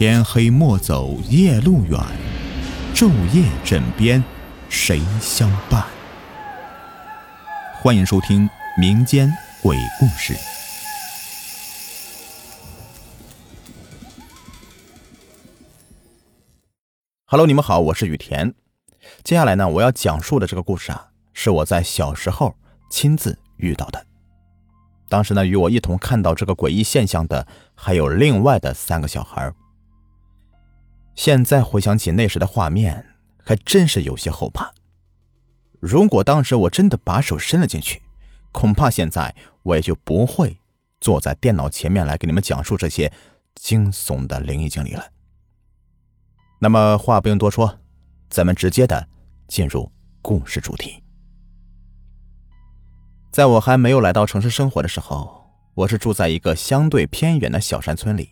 天黑莫走夜路远，昼夜枕边谁相伴？欢迎收听民间鬼故事。Hello，你们好，我是雨田。接下来呢，我要讲述的这个故事啊，是我在小时候亲自遇到的。当时呢，与我一同看到这个诡异现象的，还有另外的三个小孩。现在回想起那时的画面，还真是有些后怕。如果当时我真的把手伸了进去，恐怕现在我也就不会坐在电脑前面来给你们讲述这些惊悚的灵异经历了。那么话不用多说，咱们直接的进入故事主题。在我还没有来到城市生活的时候，我是住在一个相对偏远的小山村里。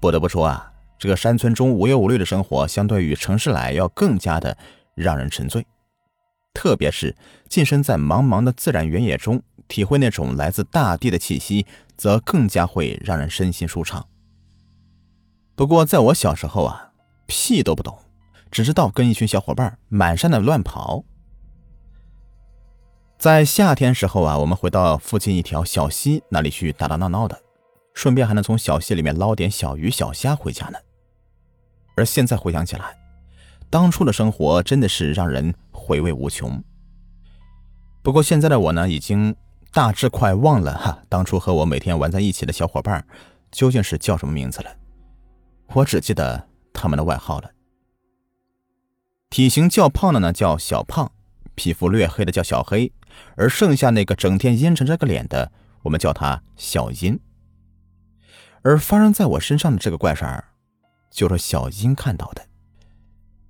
不得不说啊，这个山村中无忧无虑的生活，相对于城市来要更加的让人沉醉。特别是近身在茫茫的自然原野中，体会那种来自大地的气息，则更加会让人身心舒畅。不过在我小时候啊，屁都不懂，只知道跟一群小伙伴满山的乱跑。在夏天时候啊，我们回到附近一条小溪那里去打打闹闹的，顺便还能从小溪里面捞点小鱼小虾回家呢。而现在回想起来，当初的生活真的是让人回味无穷。不过现在的我呢，已经大致快忘了哈，当初和我每天玩在一起的小伙伴究竟是叫什么名字了。我只记得他们的外号了。体型较胖的呢叫小胖，皮肤略黑的叫小黑。而剩下那个整天阴沉着个脸的，我们叫他小阴。而发生在我身上的这个怪事儿，就是小英看到的。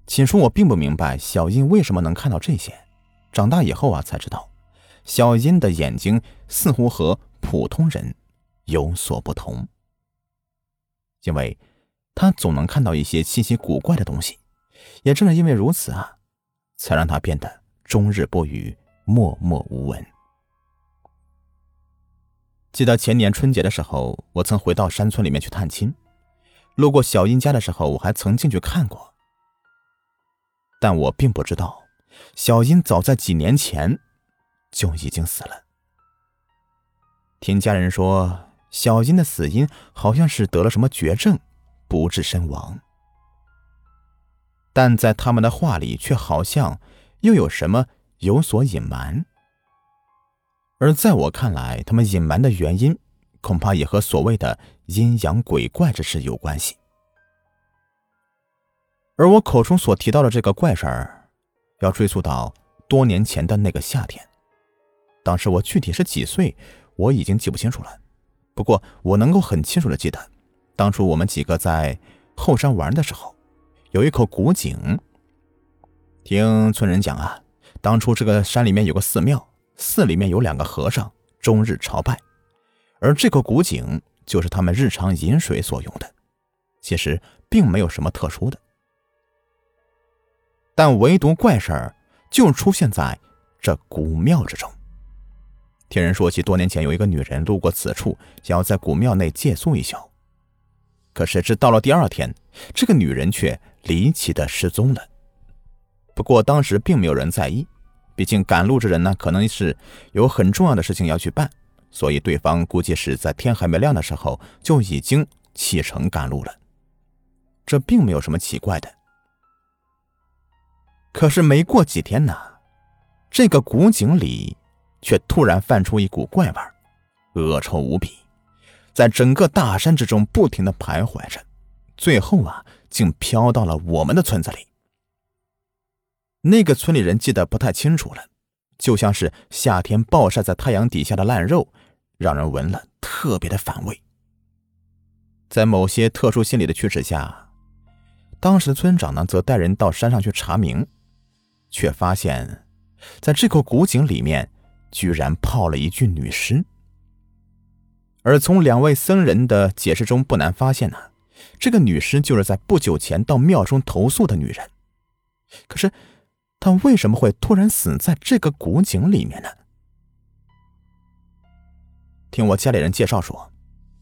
起初我并不明白小英为什么能看到这些，长大以后啊才知道，小英的眼睛似乎和普通人有所不同，因为他总能看到一些稀奇古怪的东西。也正是因为如此啊，才让他变得终日不语。默默无闻。记得前年春节的时候，我曾回到山村里面去探亲，路过小英家的时候，我还曾进去看过。但我并不知道，小英早在几年前就已经死了。听家人说，小英的死因好像是得了什么绝症，不治身亡。但在他们的话里，却好像又有什么。有所隐瞒，而在我看来，他们隐瞒的原因恐怕也和所谓的阴阳鬼怪之事有关系。而我口中所提到的这个怪事儿，要追溯到多年前的那个夏天。当时我具体是几岁，我已经记不清楚了。不过我能够很清楚的记得，当初我们几个在后山玩的时候，有一口古井。听村人讲啊。当初这个山里面有个寺庙，寺里面有两个和尚，终日朝拜，而这个古井就是他们日常饮水所用的。其实并没有什么特殊的，但唯独怪事儿就出现在这古庙之中。听人说起，多年前有一个女人路过此处，想要在古庙内借宿一宿，可谁知到了第二天，这个女人却离奇的失踪了。不过当时并没有人在意，毕竟赶路之人呢，可能是有很重要的事情要去办，所以对方估计是在天还没亮的时候就已经启程赶路了。这并没有什么奇怪的。可是没过几天呢，这个古井里却突然泛出一股怪味，恶臭无比，在整个大山之中不停的徘徊着，最后啊，竟飘到了我们的村子里。那个村里人记得不太清楚了，就像是夏天暴晒在太阳底下的烂肉，让人闻了特别的反胃。在某些特殊心理的驱使下，当时的村长呢，则带人到山上去查明，却发现，在这口古井里面，居然泡了一具女尸。而从两位僧人的解释中，不难发现呢，这个女尸就是在不久前到庙中投宿的女人。可是。她为什么会突然死在这个古井里面呢？听我家里人介绍说，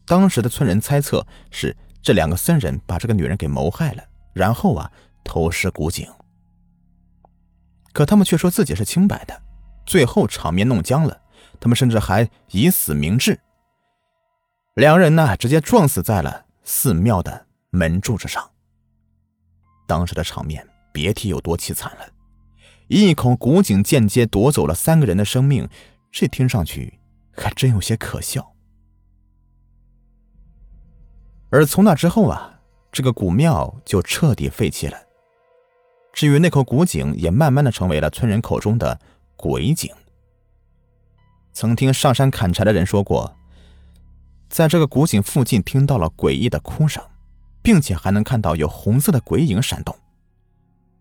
当时的村人猜测是这两个僧人把这个女人给谋害了，然后啊偷尸古井。可他们却说自己是清白的，最后场面弄僵了，他们甚至还以死明志。两人呢，直接撞死在了寺庙的门柱之上。当时的场面别提有多凄惨了，一口古井间接夺走了三个人的生命，这听上去还真有些可笑。而从那之后啊，这个古庙就彻底废弃了。至于那口古井，也慢慢的成为了村人口中的鬼井。曾听上山砍柴的人说过，在这个古井附近听到了诡异的哭声，并且还能看到有红色的鬼影闪动。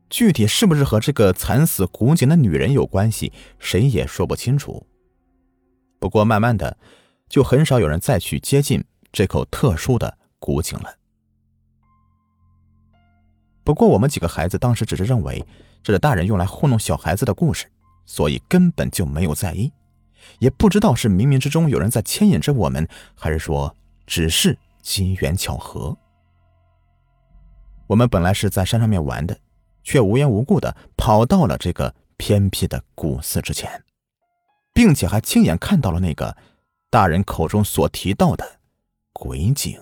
具体是不是和这个惨死古井的女人有关系，谁也说不清楚。不过慢慢的，就很少有人再去接近这口特殊的。古井了。不过我们几个孩子当时只是认为这是大人用来糊弄小孩子的故事，所以根本就没有在意，也不知道是冥冥之中有人在牵引着我们，还是说只是机缘巧合。我们本来是在山上面玩的，却无缘无故的跑到了这个偏僻的古寺之前，并且还亲眼看到了那个大人口中所提到的鬼井。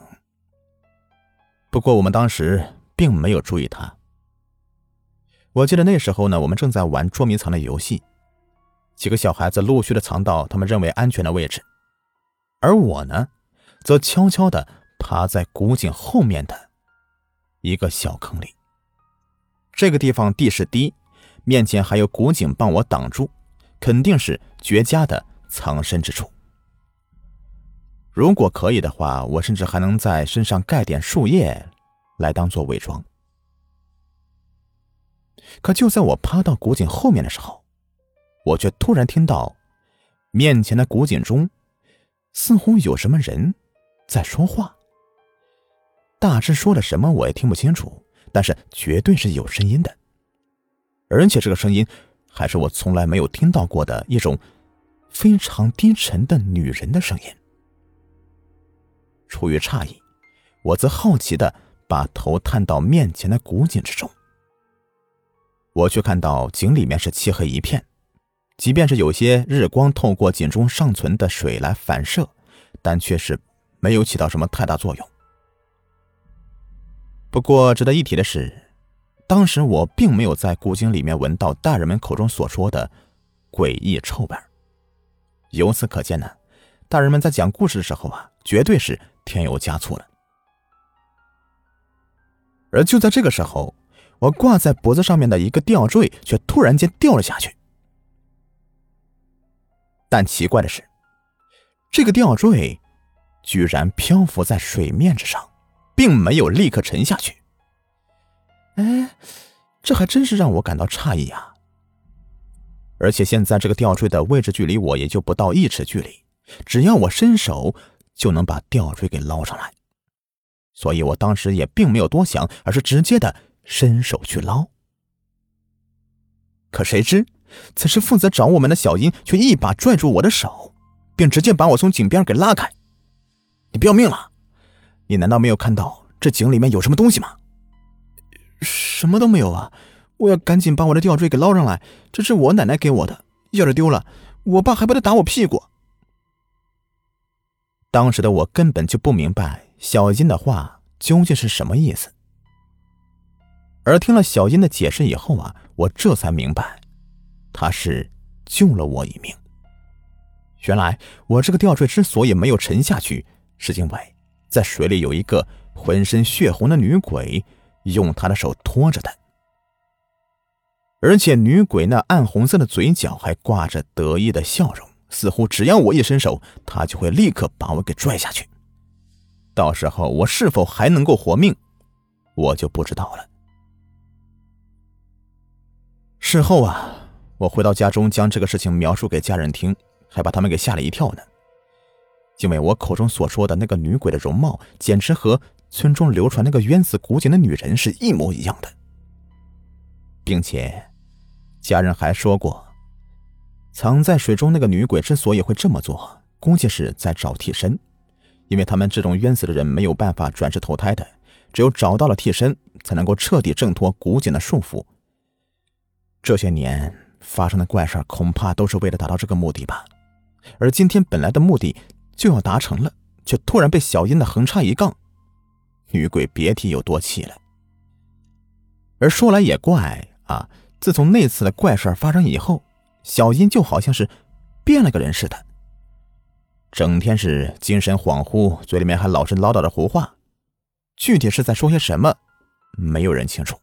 不过我们当时并没有注意他。我记得那时候呢，我们正在玩捉迷藏的游戏，几个小孩子陆续的藏到他们认为安全的位置，而我呢，则悄悄的趴在古井后面的一个小坑里。这个地方地势低，面前还有古井帮我挡住，肯定是绝佳的藏身之处。如果可以的话，我甚至还能在身上盖点树叶，来当做伪装。可就在我趴到古井后面的时候，我却突然听到，面前的古井中，似乎有什么人在说话。大致说了什么我也听不清楚，但是绝对是有声音的，而且这个声音还是我从来没有听到过的一种非常低沉的女人的声音。出于诧异，我则好奇的把头探到面前的古井之中。我却看到井里面是漆黑一片，即便是有些日光透过井中尚存的水来反射，但却是没有起到什么太大作用。不过值得一提的是，当时我并没有在古井里面闻到大人们口中所说的诡异臭味。由此可见呢，大人们在讲故事的时候啊，绝对是。添油加醋了，而就在这个时候，我挂在脖子上面的一个吊坠却突然间掉了下去。但奇怪的是，这个吊坠居然漂浮在水面之上，并没有立刻沉下去。哎，这还真是让我感到诧异啊！而且现在这个吊坠的位置距离我也就不到一尺距离，只要我伸手。就能把吊坠给捞上来，所以我当时也并没有多想，而是直接的伸手去捞。可谁知，此时负责找我们的小英却一把拽住我的手，并直接把我从井边给拉开。你不要命了？你难道没有看到这井里面有什么东西吗？什么都没有啊！我要赶紧把我的吊坠给捞上来，这是我奶奶给我的，要是丢了，我爸还不得打我屁股？当时的我根本就不明白小英的话究竟是什么意思，而听了小英的解释以后啊，我这才明白，他是救了我一命。原来我这个吊坠之所以没有沉下去，是因为在水里有一个浑身血红的女鬼用她的手托着的，而且女鬼那暗红色的嘴角还挂着得意的笑容。似乎只要我一伸手，她就会立刻把我给拽下去。到时候我是否还能够活命，我就不知道了。事后啊，我回到家中，将这个事情描述给家人听，还把他们给吓了一跳呢。因为我口中所说的那个女鬼的容貌，简直和村中流传那个冤死古井的女人是一模一样的，并且家人还说过。藏在水中那个女鬼之所以会这么做，估计是在找替身，因为他们这种冤死的人没有办法转世投胎的，只有找到了替身，才能够彻底挣脱古井的束缚。这些年发生的怪事恐怕都是为了达到这个目的吧。而今天本来的目的就要达成了，却突然被小阴的横插一杠，女鬼别提有多气了。而说来也怪啊，自从那次的怪事发生以后，小英就好像是变了个人似的。整天是精神恍惚，嘴里面还老是唠叨着胡话，具体是在说些什么，没有人清楚。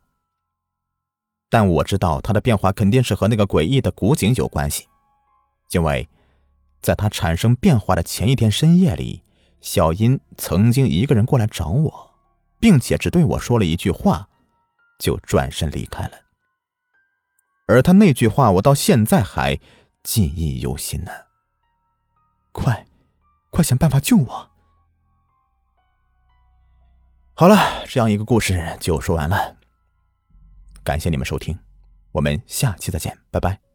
但我知道他的变化肯定是和那个诡异的古井有关系，因为，在他产生变化的前一天深夜里，小英曾经一个人过来找我，并且只对我说了一句话，就转身离开了。而他那句话，我到现在还记忆犹新呢。快！快想办法救我！好了，这样一个故事就说完了。感谢你们收听，我们下期再见，拜拜。